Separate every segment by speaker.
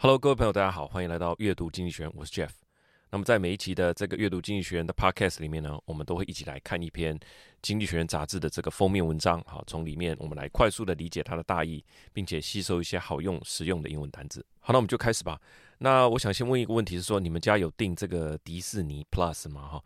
Speaker 1: Hello，各位朋友，大家好，欢迎来到阅读经济学，我是 Jeff。那么在每一期的这个阅读经济学的 Podcast 里面呢，我们都会一起来看一篇经济学人杂志的这个封面文章，好，从里面我们来快速的理解它的大意，并且吸收一些好用实用的英文单词。好，那我们就开始吧。那我想先问一个问题是说，你们家有订这个迪士尼 Plus 吗？哈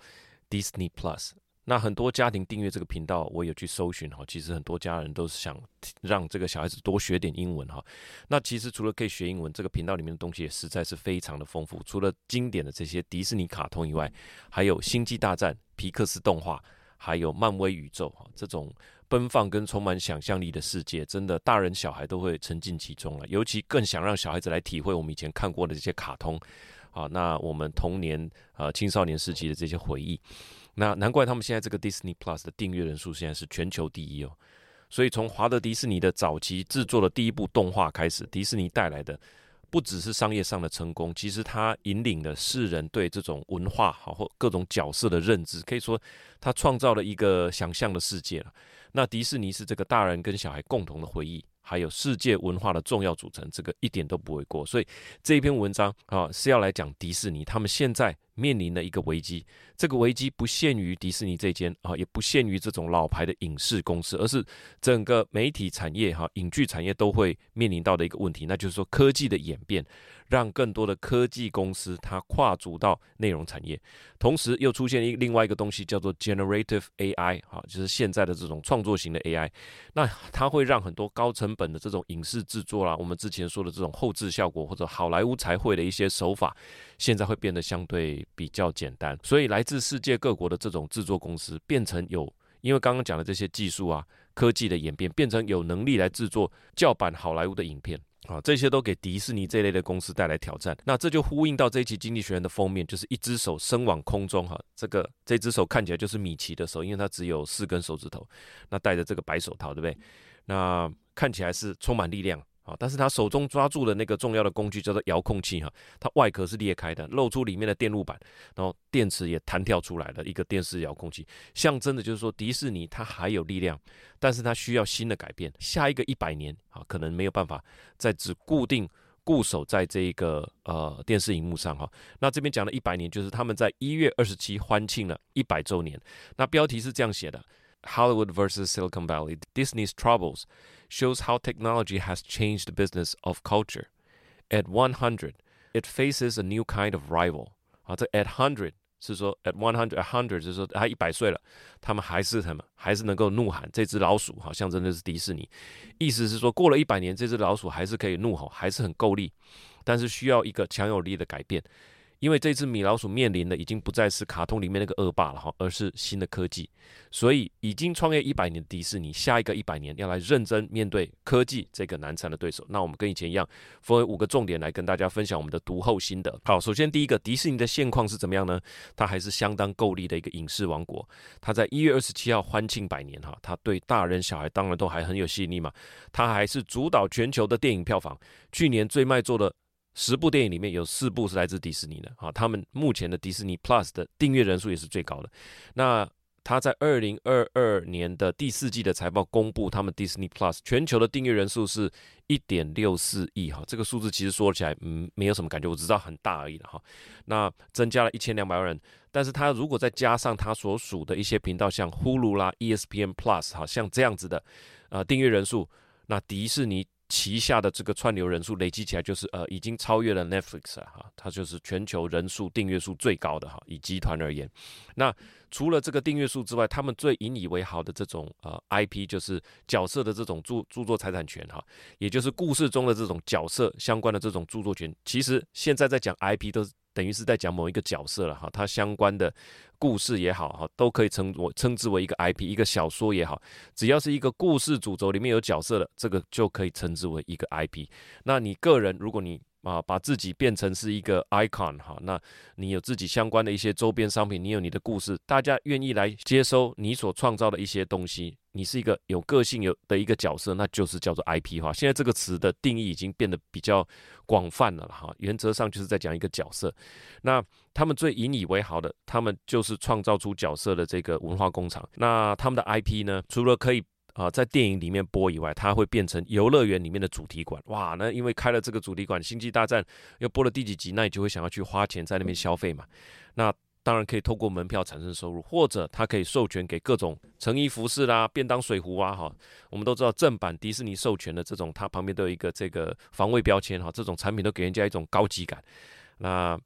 Speaker 1: ，Disney Plus。那很多家庭订阅这个频道，我有去搜寻哈，其实很多家人都是想让这个小孩子多学点英文哈。那其实除了可以学英文，这个频道里面的东西也实在是非常的丰富。除了经典的这些迪士尼卡通以外，还有星际大战、皮克斯动画，还有漫威宇宙哈，这种奔放跟充满想象力的世界，真的大人小孩都会沉浸其中了。尤其更想让小孩子来体会我们以前看过的这些卡通啊，那我们童年呃青少年时期的这些回忆。那难怪他们现在这个 Disney Plus 的订阅人数现在是全球第一哦，所以从华特迪士尼的早期制作的第一部动画开始，迪士尼带来的不只是商业上的成功，其实它引领了世人对这种文化好或各种角色的认知，可以说它创造了一个想象的世界了。那迪士尼是这个大人跟小孩共同的回忆。还有世界文化的重要组成，这个一点都不为过。所以这一篇文章啊是要来讲迪士尼，他们现在面临的一个危机。这个危机不限于迪士尼这间啊，也不限于这种老牌的影视公司，而是整个媒体产业哈、影剧产业都会面临到的一个问题，那就是说科技的演变。让更多的科技公司它跨足到内容产业，同时又出现一另外一个东西叫做 generative AI，哈，就是现在的这种创作型的 AI。那它会让很多高成本的这种影视制作啦，我们之前说的这种后制效果或者好莱坞才会的一些手法，现在会变得相对比较简单。所以来自世界各国的这种制作公司变成有，因为刚刚讲的这些技术啊、科技的演变，变成有能力来制作叫板好莱坞的影片。啊，这些都给迪士尼这类的公司带来挑战。那这就呼应到这一期《经济学人》的封面，就是一只手伸往空中，哈，这个这只手看起来就是米奇的手，因为它只有四根手指头，那戴着这个白手套，对不对？那看起来是充满力量。啊，但是他手中抓住的那个重要的工具叫做遥控器哈，它外壳是裂开的，露出里面的电路板，然后电池也弹跳出来了一个电视遥控器，象征的就是说迪士尼它还有力量，但是它需要新的改变，下一个一百年啊，可能没有办法再只固定固守在这一个呃电视荧幕上哈。那这边讲的一百年，就是他们在一月二十七欢庆了一百周年，那标题是这样写的。Hollywood versus Silicon Valley, Disney's troubles shows how technology has changed the business of culture. At 100, it faces a new kind of rival. 啊，这 at hundred 是说 at one hundred, a hundred 就是说他一百岁了，他们还是他们还是能够怒喊。这只老鼠好像真的是迪士尼，意思是说过了一百年，这只老鼠还是可以怒吼，还是很够力，但是需要一个强有力的改变。 因为这只米老鼠面临的已经不再是卡通里面那个恶霸了哈，而是新的科技，所以已经创业一百年的迪士尼，下一个一百年要来认真面对科技这个难缠的对手。那我们跟以前一样，分为五个重点来跟大家分享我们的读后心得。好，首先第一个，迪士尼的现况是怎么样呢？它还是相当够力的一个影视王国。它在一月二十七号欢庆百年哈，它对大人小孩当然都还很有吸引力嘛。它还是主导全球的电影票房，去年最卖座的。十部电影里面有四部是来自迪士尼的，啊，他们目前的迪士尼 Plus 的订阅人数也是最高的。那他在二零二二年的第四季的财报公布，他们 Disney Plus 全球的订阅人数是一点六四亿，哈，这个数字其实说起来，嗯，没有什么感觉，我知道很大而已了，哈。那增加了一千两百万人，但是他如果再加上他所属的一些频道，像 Hulu 啦、ESPN Plus，哈，像这样子的，呃，订阅人数，那迪士尼。旗下的这个串流人数累积起来就是呃已经超越了 Netflix 啊哈，它就是全球人数订阅数最高的哈，以集团而言。那除了这个订阅数之外，他们最引以为豪的这种呃 IP 就是角色的这种著著作财产权哈，也就是故事中的这种角色相关的这种著作权。其实现在在讲 IP 都。等于是在讲某一个角色了哈，它相关的故事也好哈，都可以称我称之为一个 IP，一个小说也好，只要是一个故事主轴里面有角色的，这个就可以称之为一个 IP。那你个人，如果你啊，把自己变成是一个 icon 哈，那你有自己相关的一些周边商品，你有你的故事，大家愿意来接收你所创造的一些东西，你是一个有个性有的一个角色，那就是叫做 IP 哈。现在这个词的定义已经变得比较广泛了哈，原则上就是在讲一个角色。那他们最引以为豪的，他们就是创造出角色的这个文化工厂。那他们的 IP 呢，除了可以啊，在电影里面播以外，它会变成游乐园里面的主题馆。哇，那因为开了这个主题馆，《星际大战》又播了第几集，那你就会想要去花钱在那边消费嘛。那当然可以透过门票产生收入，或者它可以授权给各种成衣服饰啦、便当水壶啊。哈，我们都知道正版迪士尼授权的这种，它旁边都有一个这个防伪标签哈，这种产品都给人家一种高级感。那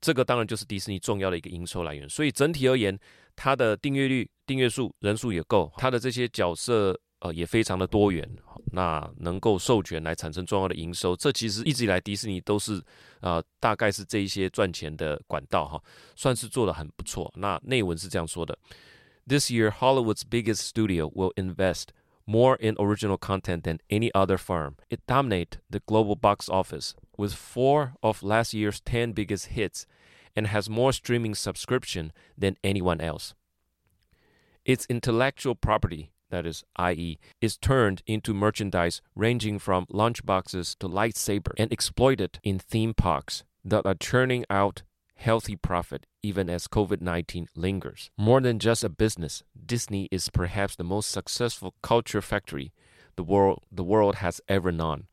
Speaker 1: 这个当然就是迪士尼重要的一个营收来源。所以整体而言，它的订阅率。订阅数人数也够，它的这些角色呃也非常的多元，那能够授权来产生重要的营收，这其实一直以来迪士尼都是呃大概是这一些赚钱的管道哈，算是做得很不错。那内文是这样说的：This year, Hollywood's biggest studio will invest more in original content than any other firm. It dominates the global box office with four of last year's ten biggest hits, and has more streaming subscription than anyone else. Its intellectual property, that is, i.e., is turned into merchandise ranging from lunchboxes to lightsaber and exploited in theme parks that are churning out healthy profit even as COVID-19 lingers. More than just a business, Disney is perhaps the most successful culture factory the world the world has ever known.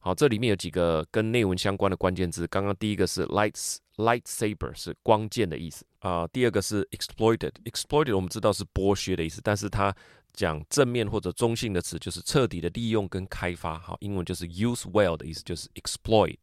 Speaker 1: 好，这里面有几个跟内文相关的关键字。刚刚第一个是 lights lightsaber 是光剑的意思啊、第二个是 exploited exploited 我们知道是剥削的意思，但是它讲正面或者中性的词就是彻底的利用跟开发。好，英文就是 use well 的意思，就是 exploit。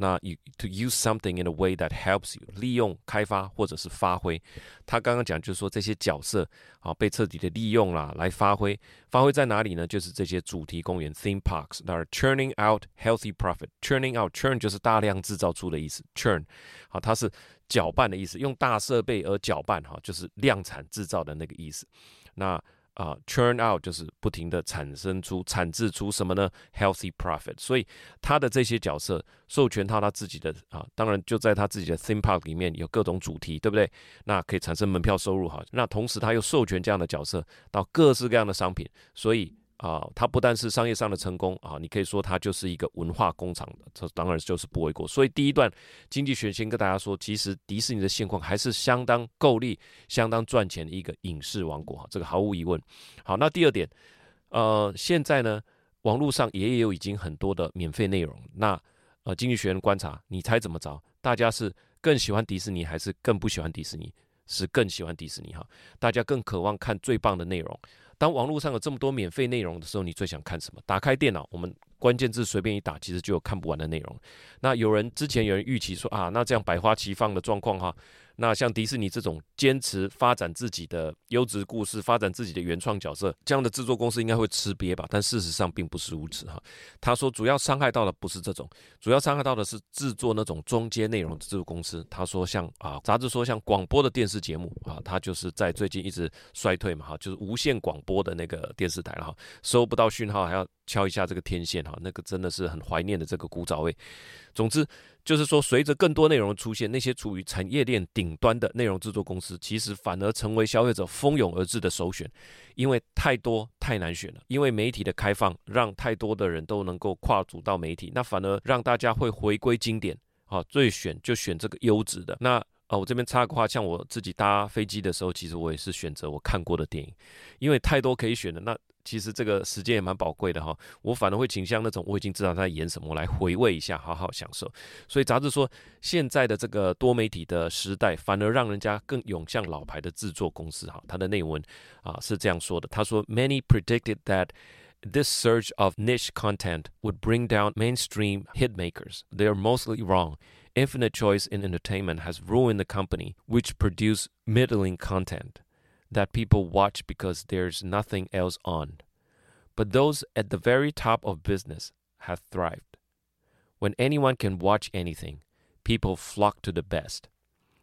Speaker 1: 那 you to use something in a way that helps you 利用开发或者是发挥，他刚刚讲就是说这些角色啊被彻底的利用啦，来发挥，发挥在哪里呢？就是这些主题公园 theme parks，那 churning out healthy profit，churning out churn 就是大量制造出的意思，churn 好，它是搅拌的意思，用大设备而搅拌哈，就是量产制造的那个意思，那。啊、uh,，churn out 就是不停的产生出、产制出什么呢？healthy profit。所以他的这些角色授权他他自己的啊，当然就在他自己的 theme park 里面有各种主题，对不对？那可以产生门票收入哈。那同时他又授权这样的角色到各式各样的商品，所以。啊，它不但是商业上的成功啊，你可以说它就是一个文化工厂的，这当然就是不为过。所以第一段经济学先跟大家说，其实迪士尼的现况还是相当够力、相当赚钱的一个影视王国，这个毫无疑问。好，那第二点，呃，现在呢，网络上也有已经很多的免费内容。那呃，经济学人观察，你猜怎么着？大家是更喜欢迪士尼，还是更不喜欢迪士尼？是更喜欢迪士尼哈，大家更渴望看最棒的内容。当网络上有这么多免费内容的时候，你最想看什么？打开电脑，我们关键字随便一打，其实就有看不完的内容。那有人之前有人预期说啊，那这样百花齐放的状况哈。那像迪士尼这种坚持发展自己的优质故事、发展自己的原创角色，这样的制作公司应该会吃瘪吧？但事实上并不是如此哈。他说，主要伤害到的不是这种，主要伤害到的是制作那种中间内容的制作公司。他说像，像啊，杂志说像广播的电视节目啊，他就是在最近一直衰退嘛哈，就是无线广播的那个电视台了哈，收不到讯号还要敲一下这个天线哈，那个真的是很怀念的这个古早味。总之。就是说，随着更多内容的出现，那些处于产业链顶端的内容制作公司，其实反而成为消费者蜂拥而至的首选，因为太多太难选了。因为媒体的开放，让太多的人都能够跨足到媒体，那反而让大家会回归经典，啊，最选就选这个优质的。那啊，我这边插个话，像我自己搭飞机的时候，其实我也是选择我看过的电影，因为太多可以选的那。其实这个时间也蛮宝贵的哈，我反而会倾向那种我已经知道他在演什么，我来回味一下，好好享受。所以杂志说，现在的这个多媒体的时代，反而让人家更涌向老牌的制作公司哈。他的内文啊是这样说的，他说：“Many predicted that this surge of niche content would bring down mainstream hit makers. They are mostly wrong. Infinite choice in entertainment has ruined the company which produce middling content.” That people watch because there's nothing else on, but those at the very top of business have thrived. When anyone can watch anything, people flock to the best.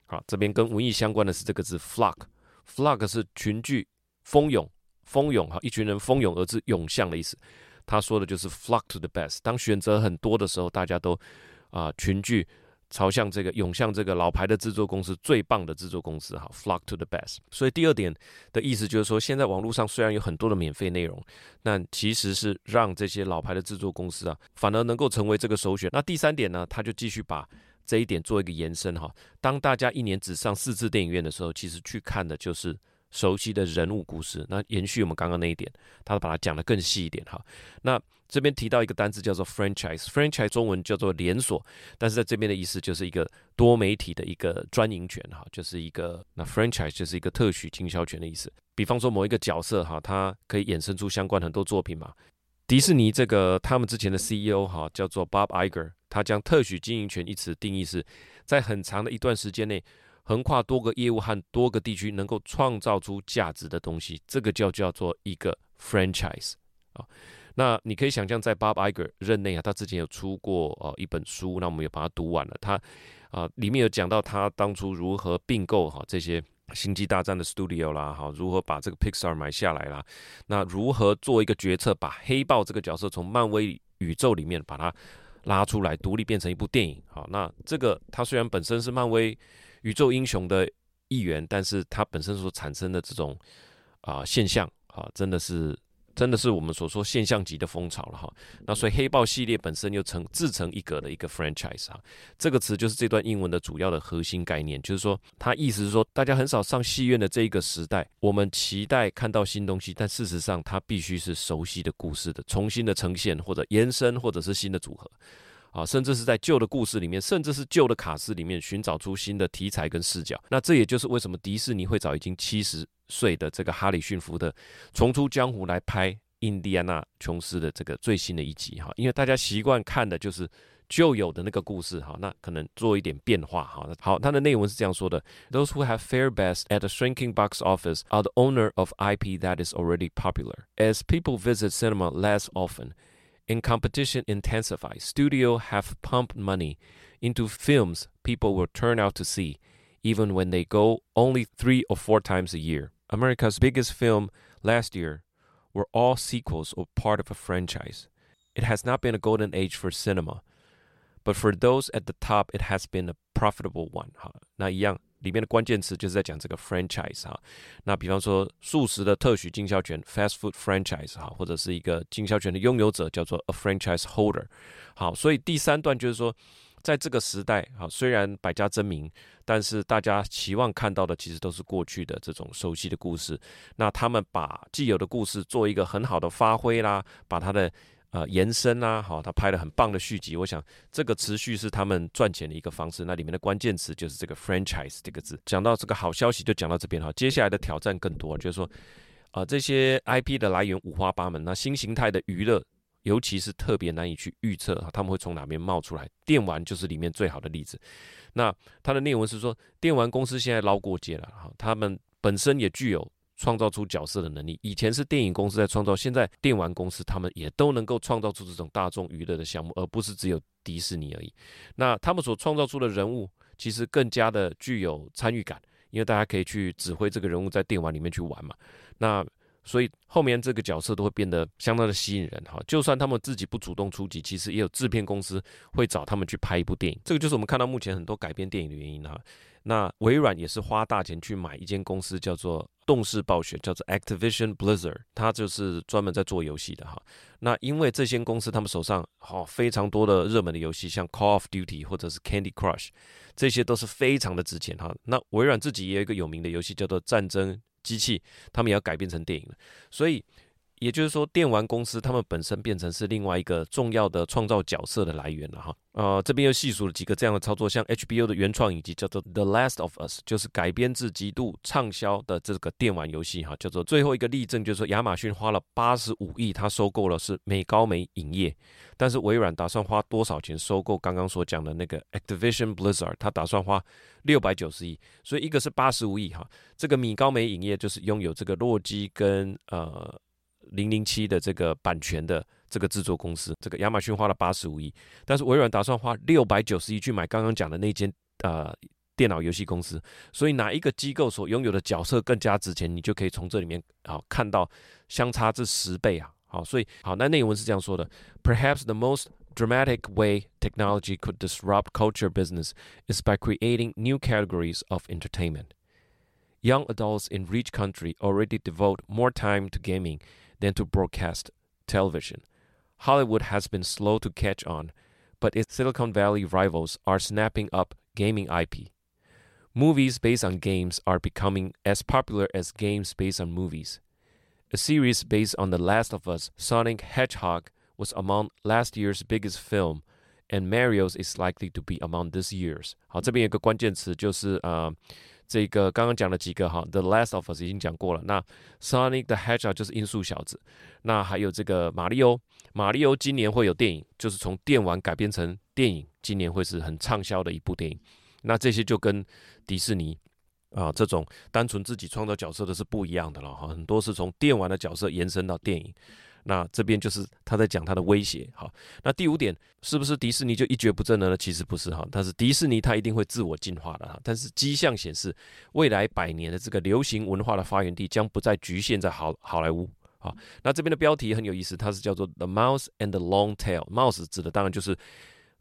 Speaker 1: 好，这边跟文艺相关的是这个字 flock，flock 是群聚、蜂拥、蜂拥哈，一群人蜂拥而至、涌向的意思。他说的就是 flock to the best。当选择很多的时候，大家都 啊群聚。 朝向这个涌向这个老牌的制作公司，最棒的制作公司哈，flock to the best。所以第二点的意思就是说，现在网络上虽然有很多的免费内容，但其实是让这些老牌的制作公司啊，反而能够成为这个首选。那第三点呢，他就继续把这一点做一个延伸哈。当大家一年只上四次电影院的时候，其实去看的就是。熟悉的人物故事，那延续我们刚刚那一点，他把它讲得更细一点哈。那这边提到一个单字叫做 franchise，franchise 中文叫做连锁，但是在这边的意思就是一个多媒体的一个专营权哈，就是一个那 franchise 就是一个特许经销权的意思。比方说某一个角色哈，它可以衍生出相关很多作品嘛。迪士尼这个他们之前的 CEO 哈叫做 Bob Iger，他将特许经营权一词定义是在很长的一段时间内。横跨多个业务和多个地区，能够创造出价值的东西，这个叫叫做一个 franchise 啊。那你可以想象，在 Bob Iger 任内啊，他之前有出过呃一本书，那我们也把它读完了。他啊里面有讲到他当初如何并购哈这些星际大战的 studio 啦，哈，如何把这个 Pixar 买下来啦，那如何做一个决策，把黑豹这个角色从漫威宇宙里面把它拉出来，独立变成一部电影。好，那这个他虽然本身是漫威。宇宙英雄的一员，但是它本身所产生的这种啊、现象啊，真的是真的是我们所说现象级的风潮了哈。那所以黑豹系列本身又成自成一格的一个 franchise 哈，这个词就是这段英文的主要的核心概念，就是说它意思是说，大家很少上戏院的这一个时代，我们期待看到新东西，但事实上它必须是熟悉的故事的重新的呈现或者延伸或者是新的组合。啊，甚至是在旧的故事里面，甚至是旧的卡司里面寻找出新的题材跟视角。那这也就是为什么迪士尼会找已经七十岁的这个哈里逊福特重出江湖来拍印第安纳琼斯的这个最新的一集哈，因为大家习惯看的就是旧有的那个故事哈，那可能做一点变化哈。好，它的内文是这样说的：Those who have fair best at the shrinking box office are the owner of IP that is already popular. As people visit cinema less often. In competition intensifies, studios have pumped money into films people will turn out to see, even when they go only three or four times a year. America's biggest film last year were all sequels or part of a franchise. It has not been a golden age for cinema, but for those at the top, it has been a profitable one. 哈，那一样。 里面的关键词就是在讲这个 franchise 哈，那比方说素食的特许经销权 fast food franchise 哈，或者是一个经销权的拥有者叫做 a franchise holder。好，所以第三段就是说，在这个时代哈，虽然百家争鸣，但是大家期望看到的其实都是过去的这种熟悉的故事。那他们把既有的故事做一个很好的发挥啦，把它的。呃，延伸啊，好，他拍了很棒的续集。我想这个持续是他们赚钱的一个方式。那里面的关键词就是这个 franchise 这个字。讲到这个好消息，就讲到这边哈。接下来的挑战更多，就是说，啊、这些 IP 的来源五花八门。那新形态的娱乐，尤其是特别难以去预测，他们会从哪边冒出来。电玩就是里面最好的例子。那它的内文是说，电玩公司现在捞过界了，哈，他们本身也具有。创造出角色的能力，以前是电影公司在创造，现在电玩公司他们也都能够创造出这种大众娱乐的项目，而不是只有迪士尼而已。那他们所创造出的人物，其实更加的具有参与感，因为大家可以去指挥这个人物在电玩里面去玩嘛。那所以后面这个角色都会变得相当的吸引人哈。就算他们自己不主动出击，其实也有制片公司会找他们去拍一部电影。这个就是我们看到目前很多改编电影的原因哈。那微软也是花大钱去买一间公司，叫做动视暴雪，叫做 Activision Blizzard，它就是专门在做游戏的哈。那因为这些公司他们手上好非常多的热门的游戏，像 Call of Duty 或者是 Candy Crush，这些都是非常的值钱哈。那微软自己也有一个有名的游戏叫做战争机器，他们也要改编成电影了，所以。也就是说，电玩公司他们本身变成是另外一个重要的创造角色的来源了哈。呃，这边又细数了几个这样的操作，像 HBO 的原创以及叫做《The Last of Us》，就是改编自极度畅销的这个电玩游戏哈，叫做最后一个例证，就是说亚马逊花了八十五亿，它收购了是美高梅影业，但是微软打算花多少钱收购刚刚所讲的那个 Activision Blizzard？它打算花六百九十亿，所以一个是八十五亿哈，这个米高梅影业就是拥有这个洛基跟呃。零零七的这个版权的这个制作公司，这个亚马逊花了八十五亿，但是微软打算花六百九十亿去买刚刚讲的那间呃电脑游戏公司，所以哪一个机构所拥有的角色更加值钱，你就可以从这里面啊看到相差这十倍啊，好，所以好，那内文是这样说的：Perhaps the most dramatic way technology could disrupt culture business is by creating new categories of entertainment. Young adults in rich country already devote more time to gaming than to broadcast television. Hollywood has been slow to catch on, but its Silicon Valley rivals are snapping up gaming IP. Movies based on games are becoming as popular as games based on movies. A series based on The Last of Us, Sonic Hedgehog, was among last year's biggest film, and Mario's is likely to be among this year's. 好，这边有一个关键词就是呃， 这个刚刚讲了几个哈，《The Last of Us》已经讲过了。那 Sonic the Hedgehog 就是音速小子，那还有这个马里欧，马里欧今年会有电影，就是从电玩改编成电影，今年会是很畅销的一部电影。那这些就跟迪士尼啊这种单纯自己创造角色的是不一样的了哈，很多是从电玩的角色延伸到电影。那这边就是他在讲他的威胁。好，那第五点是不是迪士尼就一蹶不振了呢？其实不是哈，但是迪士尼它一定会自我进化的哈。但是迹象显示，未来百年的这个流行文化的发源地将不再局限在好好莱坞。好，那这边的标题很有意思，它是叫做 The Mouse and the Long Tail。Mouse 指的当然就是。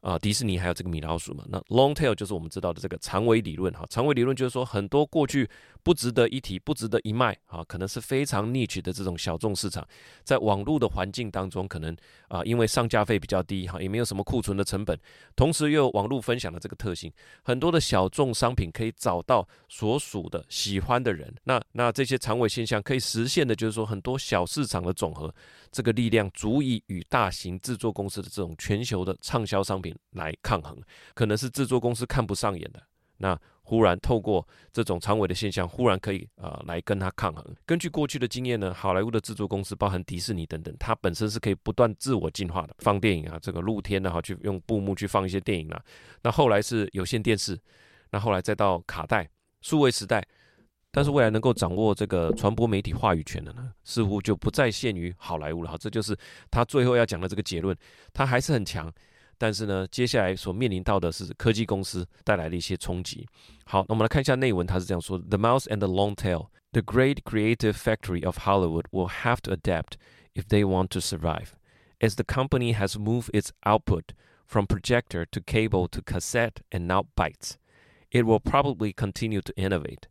Speaker 1: 啊，迪士尼还有这个米老鼠嘛？那 long tail 就是我们知道的这个长尾理论哈。长尾理论就是说，很多过去不值得一提、不值得一卖啊，可能是非常 niche 的这种小众市场，在网络的环境当中，可能啊，因为上架费比较低哈，也没有什么库存的成本，同时又有网络分享的这个特性，很多的小众商品可以找到所属的喜欢的人。那那这些长尾现象可以实现的，就是说很多小市场的总和。这个力量足以与大型制作公司的这种全球的畅销商品来抗衡，可能是制作公司看不上眼的，那忽然透过这种长尾的现象，忽然可以啊、呃、来跟它抗衡。根据过去的经验呢，好莱坞的制作公司，包含迪士尼等等，它本身是可以不断自我进化的，放电影啊，这个露天的哈，去用布幕去放一些电影啊。那后来是有线电视，那后来再到卡带、数位时代。但是未来能够掌握这个传播媒体话语权的呢，似乎就不再限于好莱坞了哈。这就是他最后要讲的这个结论，他还是很强。但是呢，接下来所面临到的是科技公司带来的一些冲击。好，那我们来看一下内文，他是这样说：The mouse and the long tail, the great creative factory of Hollywood will have to adapt if they want to survive, as the company has moved its output from projector to cable to cassette and now bytes. It will probably continue to innovate.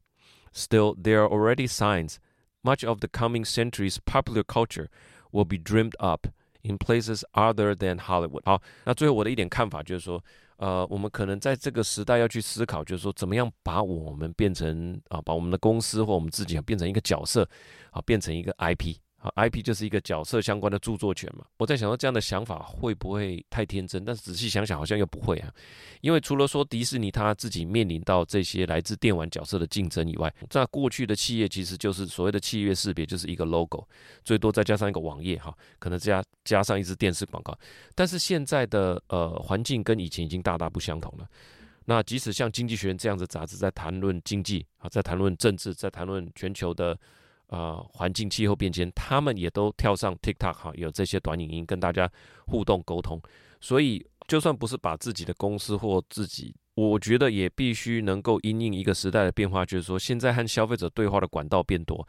Speaker 1: Still, there are already signs much of the coming century's popular culture will be dreamed up in places other than Hollywood。好，那最后我的一点看法就是说，呃，我们可能在这个时代要去思考，就是说，怎么样把我们变成啊，把我们的公司或我们自己变成一个角色，啊，变成一个 IP。IP 就是一个角色相关的著作权嘛，我在想说这样的想法会不会太天真？但是仔细想想好像又不会啊，因为除了说迪士尼他自己面临到这些来自电玩角色的竞争以外，在过去的企业其实就是所谓的企业识别就是一个 logo，最多再加上一个网页哈，可能加加上一支电视广告。但是现在的呃环境跟以前已经大大不相同了。那即使像《经济学人》这样子杂志在谈论经济啊，在谈论政治，在谈论全球的。呃，环境气候变迁，他们也都跳上 TikTok 哈，有这些短影音跟大家互动沟通。所以，就算不是把自己的公司或自己，我觉得也必须能够因应一个时代的变化，就是说，现在和消费者对话的管道变多，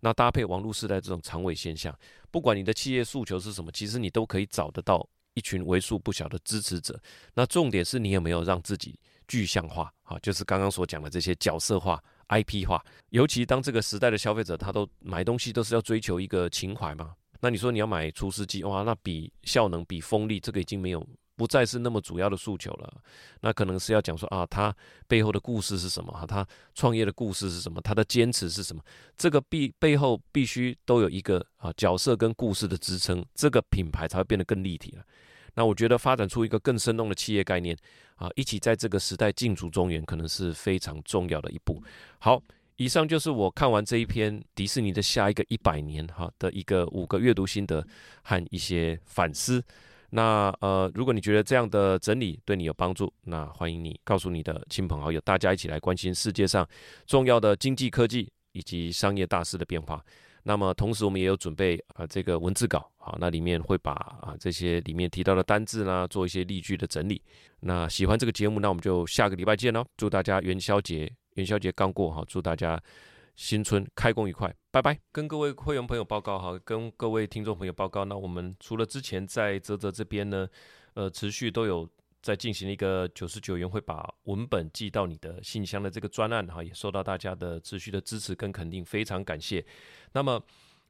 Speaker 1: 那搭配网络时代这种长尾现象，不管你的企业诉求是什么，其实你都可以找得到一群为数不小的支持者。那重点是你有没有让自己具象化啊？就是刚刚所讲的这些角色化。IP 化，尤其当这个时代的消费者，他都买东西都是要追求一个情怀嘛。那你说你要买除湿机，哇，那比效能、比风力，这个已经没有，不再是那么主要的诉求了。那可能是要讲说啊，他背后的故事是什么？哈，他创业的故事是什么？他的坚持是什么？这个必背后必须都有一个啊角色跟故事的支撑，这个品牌才会变得更立体了。那我觉得发展出一个更生动的企业概念啊，一起在这个时代进驻中原，可能是非常重要的一步。好，以上就是我看完这一篇迪士尼的下一个一百年哈的一个五个阅读心得和一些反思。那呃，如果你觉得这样的整理对你有帮助，那欢迎你告诉你的亲朋好友，大家一起来关心世界上重要的经济、科技以及商业大事的变化。那么同时，我们也有准备啊这个文字稿，好，那里面会把啊这些里面提到的单字呢，做一些例句的整理。那喜欢这个节目，那我们就下个礼拜见喽！祝大家元宵节元宵节刚过哈，祝大家新春开工愉快，拜拜！跟各位会员朋友报告哈，跟各位听众朋友报告，那我们除了之前在泽泽这边呢。呃持续都有在进行一个九十九元会把文本寄到你的信箱的这个专案哈，也受到大家的持续的支持跟肯定，非常感谢。那么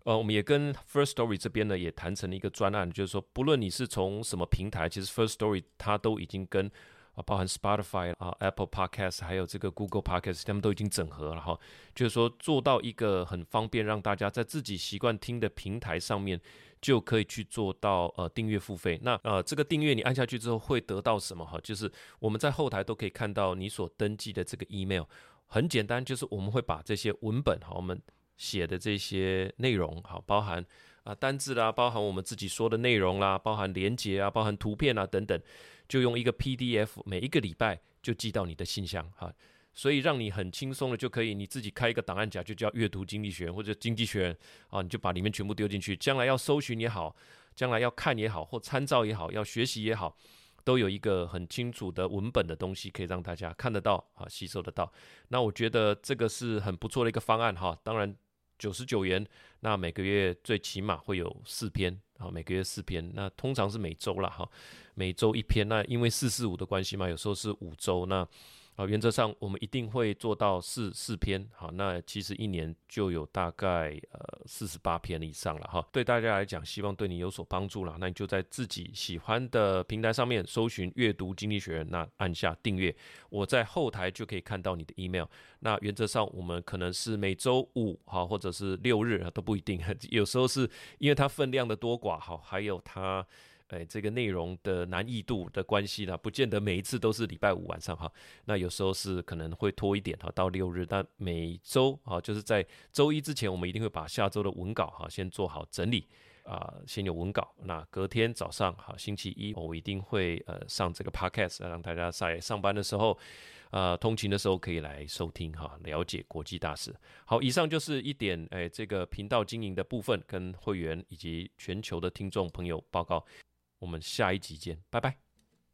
Speaker 1: 呃，我们也跟 First Story 这边呢也谈成了一个专案，就是说不论你是从什么平台，其实 First Story 它都已经跟。啊，包含 Spotify 啊、Apple Podcast，还有这个 Google Podcast，他们都已经整合了哈。就是说，做到一个很方便，让大家在自己习惯听的平台上面，就可以去做到呃订阅付费。那呃，这个订阅你按下去之后会得到什么哈？就是我们在后台都可以看到你所登记的这个 email，很简单，就是我们会把这些文本哈，我们写的这些内容哈，包含。啊，单字啦，包含我们自己说的内容啦，包含连接啊，包含图片啊等等，就用一个 PDF，每一个礼拜就寄到你的信箱哈，所以让你很轻松的就可以你自己开一个档案夹，就叫阅读经济学或者经济学啊，你就把里面全部丢进去，将来要搜寻也好，将来要看也好，或参照也好，要学习也好，都有一个很清楚的文本的东西可以让大家看得到啊，吸收得到。那我觉得这个是很不错的一个方案哈，当然。九十九元，那每个月最起码会有四篇啊，每个月四篇，那通常是每周啦哈，每周一篇。那因为四四五的关系嘛，有时候是五周那。啊，原则上我们一定会做到四四篇，好，那其实一年就有大概呃四十八篇以上了哈。对大家来讲，希望对你有所帮助了，那你就在自己喜欢的平台上面搜寻“阅读经济学”，那按下订阅，我在后台就可以看到你的 email。那原则上我们可能是每周五哈，或者是六日，都不一定，有时候是因为它分量的多寡哈，还有它。哎，这个内容的难易度的关系呢，不见得每一次都是礼拜五晚上哈。那有时候是可能会拖一点哈，到六日。但每周啊，就是在周一之前，我们一定会把下周的文稿哈先做好整理啊，先有文稿。那隔天早上哈，星期一我一定会呃上这个 podcast，让大家在上班的时候啊，通勤的时候可以来收听哈，了解国际大事。好，以上就是一点哎，这个频道经营的部分，跟会员以及全球的听众朋友报告。我们下一集见，拜拜。